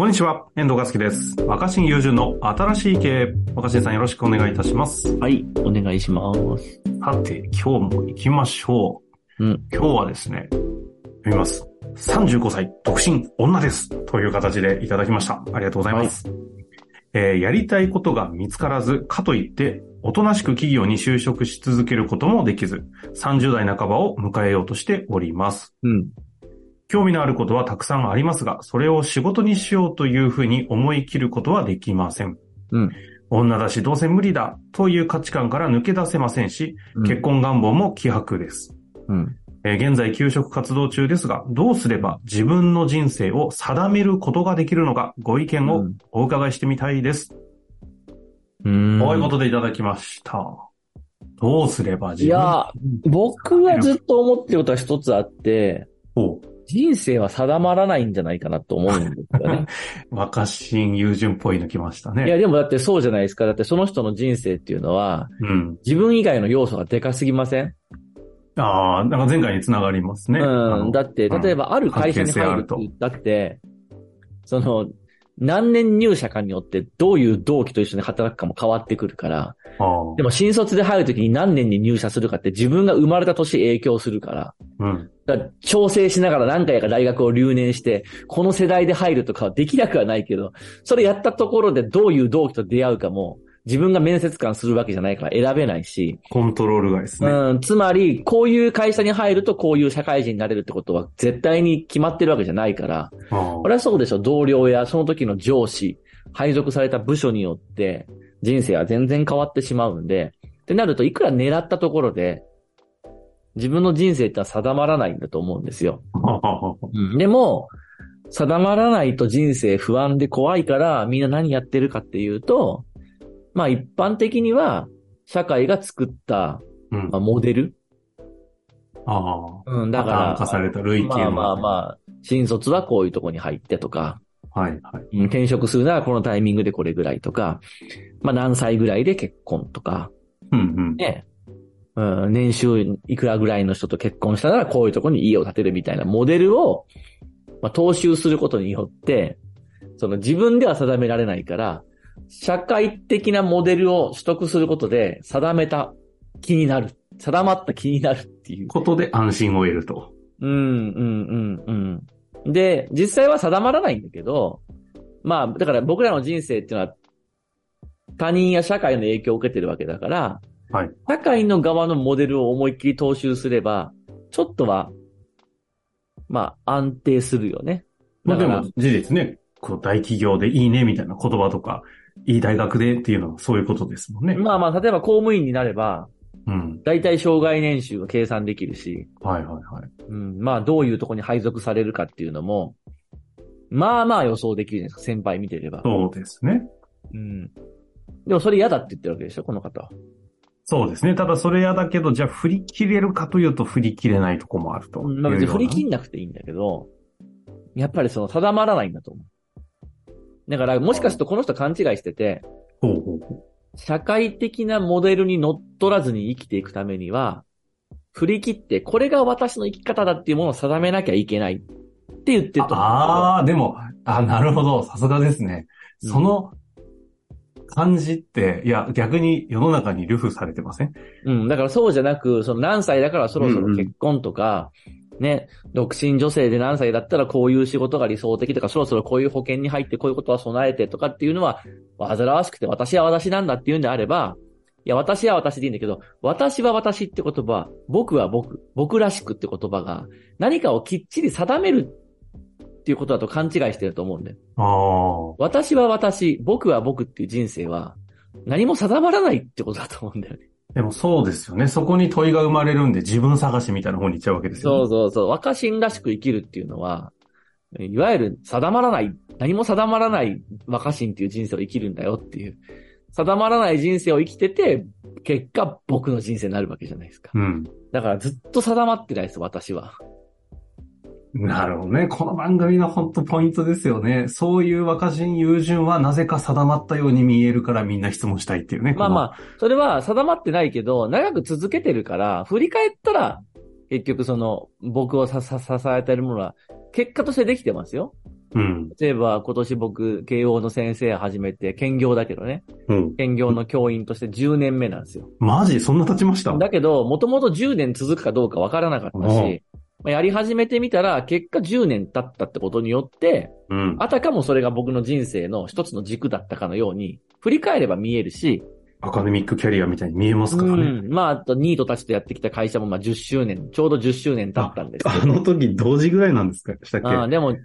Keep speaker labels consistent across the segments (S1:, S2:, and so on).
S1: こんにちは、遠藤和樹です。若新友人の新しい経営。若新さんよろしくお願いいたします。
S2: はい、お願いします。
S1: さて、今日も行きましょう。
S2: うん。
S1: 今日はですね、読みます。35歳、独身、女です。という形でいただきました。ありがとうございます。えーやりたいことが見つからず、かといって、おとなしく企業に就職し続けることもできず、30代半ばを迎えようとしております。
S2: うん。
S1: 興味のあることはたくさんありますが、それを仕事にしようというふうに思い切ることはできません。
S2: うん。
S1: 女だしどうせ無理だという価値観から抜け出せませんし、結婚願望も希薄です。
S2: うん。
S1: えー現在休職活動中ですが、どうすれば自分の人生を定めることができるのか、ご意見を
S2: うん
S1: お伺いしてみたいです。
S2: うん。
S1: こういうことでいただきました。どうすれば自分
S2: いや、僕はずっと思ってることは一つあって、
S1: を
S2: 人生は定まらないんじゃないかなと思うんですよね。
S1: 若新友人っぽいの来ましたね。
S2: いや、でもだってそうじゃないですか。だってその人の人生っていうのは、
S1: うん。
S2: 自分以外の要素がでかすぎません？
S1: ああ、なんか前回につながりますね。あ
S2: うん。
S1: の
S2: だって、
S1: うん
S2: 例えばある会社に入るって言ったって、その、何年入社かによってどういう同期と一緒に働くかも変わってくるから、でも新卒で入るときに何年に入社するかって自分が生まれた年影響するから、
S1: うん。
S2: だから調整しながら何回か大学を留年して、この世代で入るとかはできなくはないけど、それやったところでどういう同期と出会うかも、自分が面接官するわけじゃないから選べないし、
S1: コントロール外ですね。
S2: うん、つまり、こういう会社に入るとこういう社会人になれるってことは絶対に決まってるわけじゃないから、
S1: あ
S2: れはそうでしょ、同僚やその時の上司、配属された部署によって人生は全然変わってしまうんで、ってなるといくら狙ったところで、自分の人生ってのは定まらないんだと思うんですよ。でも、定まらないと人生不安で怖いからみんな何やってるかっていうと、まあ一般的には社会が作った、
S1: うん
S2: まあ、モデル。
S1: ああ。
S2: うん、だから、
S1: 化された類型の
S2: まあまあまあ、新卒はこういうとこに入ってとか、
S1: はい、はい。
S2: うん転職するならこのタイミングでこれぐらいとか、まあ何歳ぐらいで結婚とか、
S1: うん、うん。
S2: ね、うん、年収いくらぐらいの人と結婚したならこういうとこに家を建てるみたいなモデルを、まあ、踏襲することによって、その自分では定められないから、社会的なモデルを取得することで定めた気になる。定まった気になるっていう。
S1: ことで安心を得ると。
S2: うん、うん、うん、うん。で、実際は定まらないんだけど、まあ、だから僕らの人生っていうのは、他人や社会の影響を受けてるわけだから、
S1: はい。
S2: 社会の側のモデルを思いっきり踏襲すれば、ちょっとは、まあ、安定するよね。
S1: まあでも、事実ね、こう、大企業でいいねみたいな言葉とか、いい大学でっていうのはそういうことですもんね。
S2: まあまあ、例えば公務員になれば、
S1: うん。
S2: 大体障害年収が計算できるし、
S1: はい、はい、はい。
S2: うん、まあ、どういうとこに配属されるかっていうのも、まあまあ予想できるじゃないですか、先輩見てれば。
S1: そうですね。
S2: うん。でもそれ嫌だって言ってるわけでしょ、この方は。
S1: そうですね。ただそれやだけど、じゃあ振り切れるかというと振り切れないとこもあると。
S2: まあ別に振り切んなくていいんだけど、やっぱりその定まらないんだと思う。だからもしかするとこの人勘違いしてて、社会的なモデルに乗っ取らずに生きていくためには、振り切って、これが私の生き方だっていうものを定めなきゃいけないって言ってる
S1: う。
S2: と思う。
S1: ああ、でも、あなるほど。さすがですね。
S2: うん
S1: その感じって、いや、逆に世の中に流布されてません？
S2: うん、だからそうじゃなく、その何歳だからそろそろ結婚とか、ね、独身女性で何歳だったらこういう仕事が理想的とか、そろそろこういう保険に入ってこういうことは備えてとかっていうのは、煩わしくて私は私なんだっていうんであれば、いや、私は私でいいんだけど、私は私って言葉、僕は僕、僕らしくって言葉が、何かをきっちり定めるっていうことだと勘違いしてると思うんだよ。
S1: ああ。
S2: 私は私、僕は僕っていう人生は、何も定まらないってことだと思うんだよね。
S1: でもそうですよね。そこに問いが生まれるんで自分探しみたいな方に行っちゃうわけですよ、ね。
S2: そうそうそう。若新らしく生きるっていうのは、いわゆる定まらない、何も定まらない若新っていう人生を生きるんだよっていう。定まらない人生を生きてて、結果僕の人生になるわけじゃないですか。
S1: うん。
S2: だからずっと定まってないです、私は。
S1: なるほどね。この番組の本当ポイントですよね。そういう若人友人はなぜか定まったように見えるからみんな質問したいっていうね。
S2: まあまあ、それは定まってないけど、長く続けてるから、振り返ったら、結局その、僕をささ支えてるものは、結果としてできてますよ。
S1: うん。
S2: 例えば今年僕、慶応の先生始めて、兼業だけどね。
S1: うん。
S2: 兼業の教員として10年目なんですよ。
S1: マジ？そんな経ちました？
S2: だけど、もともと10年続くかどうかわからなかった
S1: うん
S2: し、まあやり始めてみたら、結果10年経ったってことによって、
S1: うん。
S2: あたかもそれが僕の人生の一つの軸だったかのように、振り返れば見えるし、
S1: アカデミックキャリアみたいに見えますからね。
S2: うん。まあ、あと、ニートたちとやってきた会社も、まあ、10周年、ちょうど10周年経ったんですけ
S1: あの時同時ぐらいなんですかしたっけ？
S2: ああでも、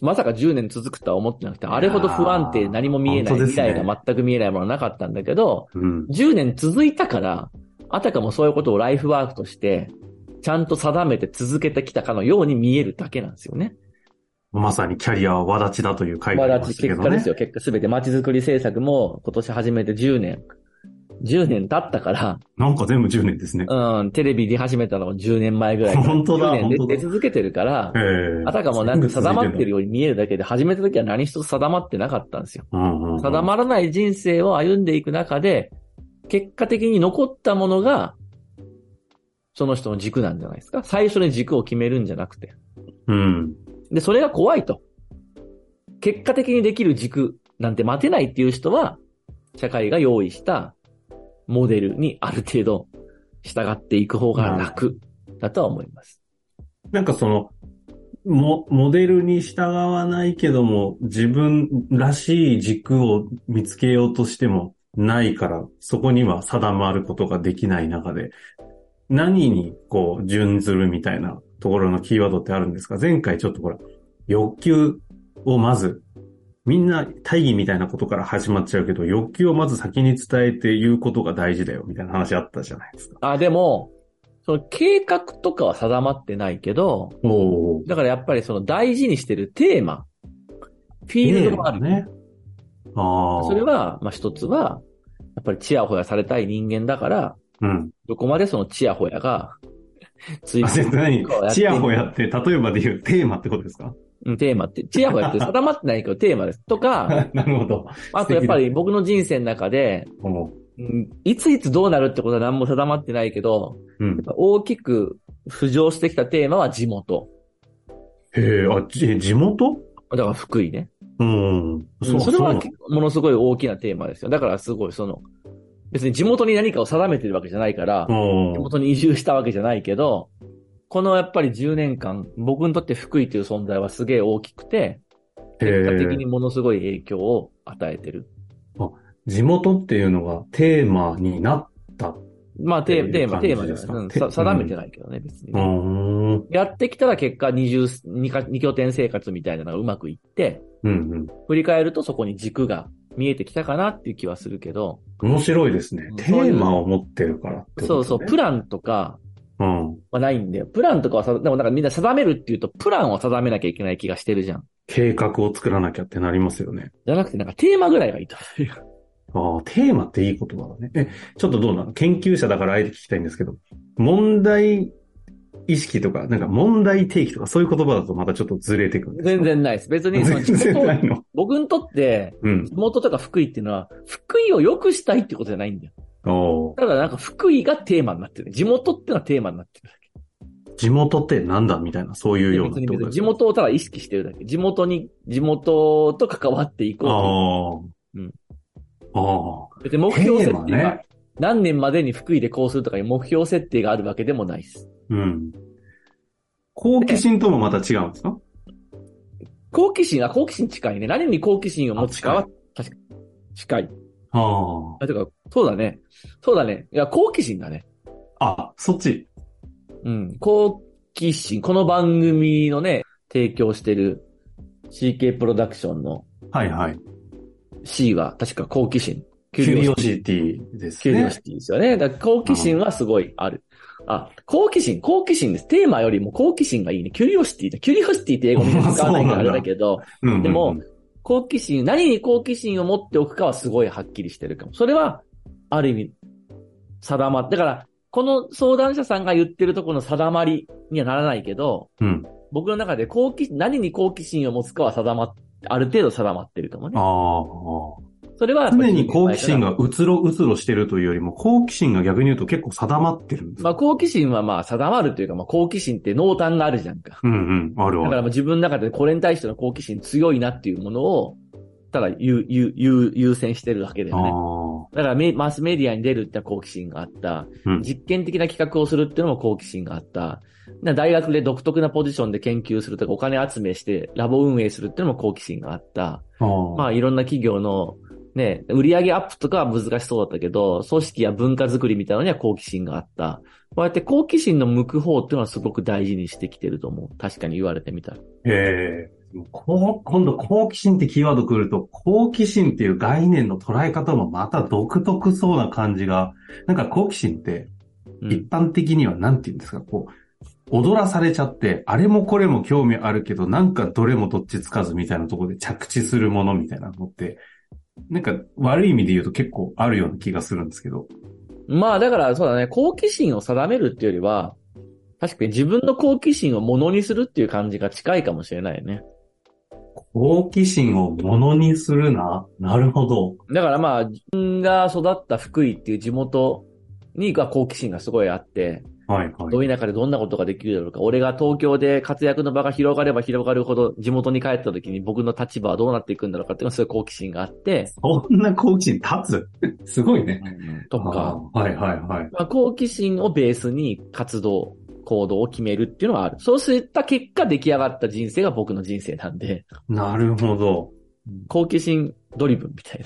S2: まさか10年続くとは思ってなくて、あれほど不安定、何も見えない、未来が全く見えないものはなかったんだけど、
S1: うん。
S2: 10年続いたから、あたかもそういうことをライフワークとして、ちゃんと定めて続けてきたかのように見えるだけなんですよね。
S1: まさにキャリアは輪立ちだという回が
S2: まあ、
S1: あり
S2: だ
S1: ましたけどね。
S2: 結果ですよ。結果すべて街づくり政策も今年始めて10年。10年経ったから、
S1: なんか全部10年ですね。
S2: うん、テレビ出始めたのも10年前ぐらい。
S1: 本当だ
S2: 10年出続けてるから
S1: え、え
S2: あたかもなんか定まってる
S1: よ。
S2: ように見えるだけで、始めた時は何一つ定まってなかったんですよ。
S1: うんうんうん
S2: 定まらない人生を歩んでいく中で、結果的に残ったものが、その人の軸なんじゃないですか。最初に軸を決めるんじゃなくて。
S1: うん。
S2: で、それが怖いと。結果的にできる軸なんて待てないっていう人は、社会が用意したモデルにある程度従っていく方が楽だとは思います。
S1: なんかその、も、モデルに従わないけども、自分らしい軸を見つけようとしてもないから、そこには定まることができない中で、何にこう、準ずるみたいなところのキーワードってあるんですか？前回ちょっとほら、欲求をまず、みんな大義みたいなことから始まっちゃうけど、欲求をまず先に伝えて言うことが大事だよ、みたいな話あったじゃないですか。
S2: あ、でも、その計画とかは定まってないけど。だからやっぱりその大事にしてるテーマ、フィールドもある。
S1: ね。ああ。
S2: それは、まあ一つは、やっぱりチヤホヤされたい人間だから、
S1: うん。
S2: どこまでそのチヤホヤが、ついて
S1: チヤホヤって、例えばで言うテーマってことですか？
S2: うんテーマって、チヤホヤって定まってないけどテーマです。とか、
S1: なるほど。
S2: あとやっぱり僕の人生の中で、いついつどうなるってことは何も定まってないけど、
S1: うん。
S2: 大きく浮上してきたテーマは地元。
S1: へえ、あ、じ地元？
S2: だから福井ね。
S1: うん。そう、
S2: それはものすごい大きなテーマですよ。だからすごいその、別に地元に何かを定めてるわけじゃないから、
S1: うん
S2: 地元に移住したわけじゃないけど、このやっぱり10年間、僕にとって福井という存在はすげえ大きくて、結果的にものすごい影響を与えてる。
S1: 地元っていうのがテーマになった。
S2: まあ、テーテーマ、テーマ
S1: ですか
S2: うんさ定めてないけどね、別に
S1: う
S2: ね、
S1: ん。
S2: やってきたら結果二拠点生活みたいなのがうまくいって、
S1: うん
S2: 振り返るとそこに軸が見えてきたかなっていう気はするけど、
S1: うん。面白いですね
S2: うん。
S1: テーマを持ってるからってね
S2: そうそう、プランとか
S1: うん。
S2: はないんだよ。プランとかはさ、でもなんかみんな定めるっていうと、プランを定めなきゃいけない気がしてるじゃん。
S1: 計画を作らなきゃってなりますよね。
S2: じゃなくてなんかテーマぐらいがいいと。
S1: ああ、テーマっていい言葉だね。え、ちょっとどうなの？研究者だからあえて聞きたいんですけど、問題意識とか、なんか問題提起とかそういう言葉だとまたちょっとずれてくる
S2: 全。然ないです。別にその
S1: の。
S2: 僕にとって、
S1: うん。
S2: 地元とか福井っていうのは、福井を良くしたいってことじゃないんだよ。ただなんか福井がテーマになってる。地元っていうのはテーマになってるだけ。
S1: 地元ってなんだみたいな、そういうようなことですか
S2: 元をただ意識してるだけ。地元に、地元と関わっていこ
S1: ああ。
S2: うん。
S1: ああ。
S2: う。別に目標設定が、
S1: ね。
S2: 何年までに福井でこうするとかいう目標設定があるわけでもないです。
S1: うん。好奇心ともまた違うんですか？
S2: 好奇心は好奇心近いね。何に好奇心を持つかは、確かに近い。
S1: あ
S2: あ、てか、そうだね。そうだね。いや、好奇心だね。
S1: あ。あ、そっち。
S2: うん。好奇心。この番組のね、提供してる CK プロダクションの
S1: はいはい。
S2: C は確か好奇心。
S1: キュリオシティですね
S2: キュリオ。シティですよね。だから好奇心はすごいある。あ、好奇心、好奇心です。テーマよりも好奇心がいいね。キュリオシティだ。キュリオシティって英語みんな使わないからあれだけど、
S1: うん
S2: でも、好奇心、何に好奇心を持っておくかはすごいはっきりしてるかも。それは、ある意味、定まっだから、この相談者さんが言ってるところの定まりにはならないけど、
S1: うん。
S2: 僕の中で好奇、何に好奇心を持つかは定まっ、ある程度定まってるかもね。
S1: ああ。
S2: そそれは
S1: 常に好奇心がうつろうつろしてるというよりも、好奇心が逆に言うと結構定まってるんです
S2: まあ好奇心はまあ定まるというか、まあ好奇心って濃淡があるじゃんか。
S1: うんうん、ある
S2: だから自分の中でこれに対しての好奇心強いなっていうものを、ただ優、優、優、優先してるわけだよね。
S1: あ
S2: だからメマスメディアに出るってのは好奇心があった。
S1: うん
S2: 実験的な企画をするっていうのも好奇心があった。な大学で独特なポジションで研究するとかお金集めしてラボ運営するっていうのも好奇心があった。
S1: あ。あ
S2: まあいろんな企業のね、売上アップとかは難しそうだったけど、組織や文化づくりみたいなのには好奇心があった。こうやって好奇心の向く方っていうのはすごく大事にしてきてると思う。確かに言われてみたら。
S1: ええこう、今度好奇心ってキーワード来ると、好奇心っていう概念の捉え方もまた独特そうな感じが、なんか好奇心って
S2: うん
S1: 一般的にはなんて言うんですか、こう、踊らされちゃって、あれもこれも興味あるけど、なんかどれもどっちつかずみたいなところで着地するものみたいなのって、なんか悪い意味で言うと結構あるような気がするんですけど。
S2: まあだからそうだね、好奇心を定めるっていうよりは、確かに自分の好奇心をものにするっていう感じが近いかもしれないよね。
S1: 好奇心をものにするな？なるほど。
S2: だからまあ、自分が育った福井っていう地元には好奇心がすごいあって、
S1: はいはい。
S2: どういう中でどんなことができるだろうか。俺が東京で活躍の場が広がれば広がるほど地元に帰った時に僕の立場はどうなっていくんだろうかっていうのはそういう好奇心があって、
S1: そんな好奇心立つ？すごいね。
S2: とか、
S1: はいはいはい。
S2: まあ、好奇心をベースに活動、行動を決めるっていうのはある。そういった結果出来上がった人生が僕の人生なんで、
S1: なるほど。
S2: 好奇心 driven みたい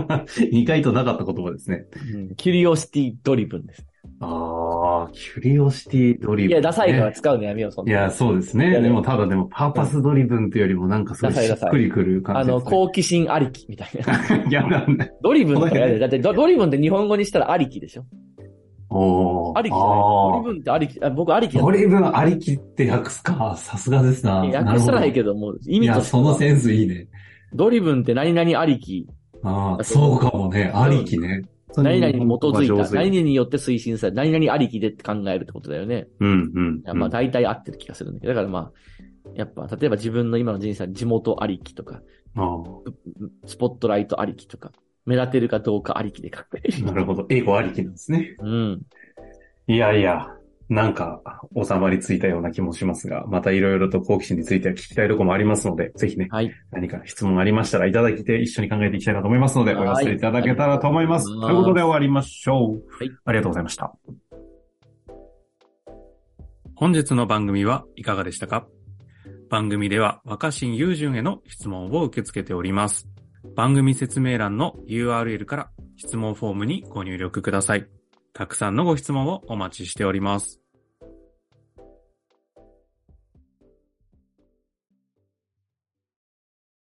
S2: な。
S1: 意外となかった言葉ですね。
S2: うん curiosity driven です。
S1: ああ、 curiosity driven、
S2: いや、ダサいから
S1: ね
S2: 使うのやめよう、そんな。
S1: いや、そうですね。でも、ただでも、 purpose driven っていうよりも、なんかすごい
S2: ダサいダサい
S1: しっくりくる
S2: あの、
S1: 感じです、ね。
S2: 好奇心ありきみたいな。
S1: いや、なんだ。
S2: driven とか やで。だってド driven って日本語にしたらありきでしょ？
S1: おー
S2: ありきじゃない？ドリブンってありき、あ僕ありきだ
S1: ドリブンありきって訳すか。さすがですな。
S2: 訳さないけ
S1: ど。
S2: ども、意
S1: いや、
S2: 味としては
S1: そのセンスいいね。
S2: ドリブンって何々ありき、
S1: ああ、そうかもね。ありきね。
S2: 何々に基づいた、
S1: 上手
S2: 何々によって推進された、何々ありきでって考えるってことだよね。
S1: うん、うん。
S2: まあ大体合ってる気がするんだけど、だからまあ、やっぱ、例えば自分の今の人生は地元ありきとか、
S1: あ
S2: スポットライトありきとか、目立てるかどうかありきで考え
S1: あ、な
S2: る。
S1: るほど。英語ありきなんですね。
S2: うん。
S1: いやいや、なんか、収まりついたような気もしますが、またいろいろと好奇心については聞きたいところもありますので、ぜひね、
S2: はい。
S1: 何か質問ありましたらいただいて一緒に考えていきたいなと思いますので、お
S2: はい
S1: 寄せいただけたらと思
S2: います
S1: ということで終わりましょう。
S2: はい。
S1: ありがとうございました。本日の番組はいかがでしたか？番組では若新雄純への質問を受け付けております。番組説明欄の URL から質問フォームにご入力ください。たくさんのご質問をお待ちしております。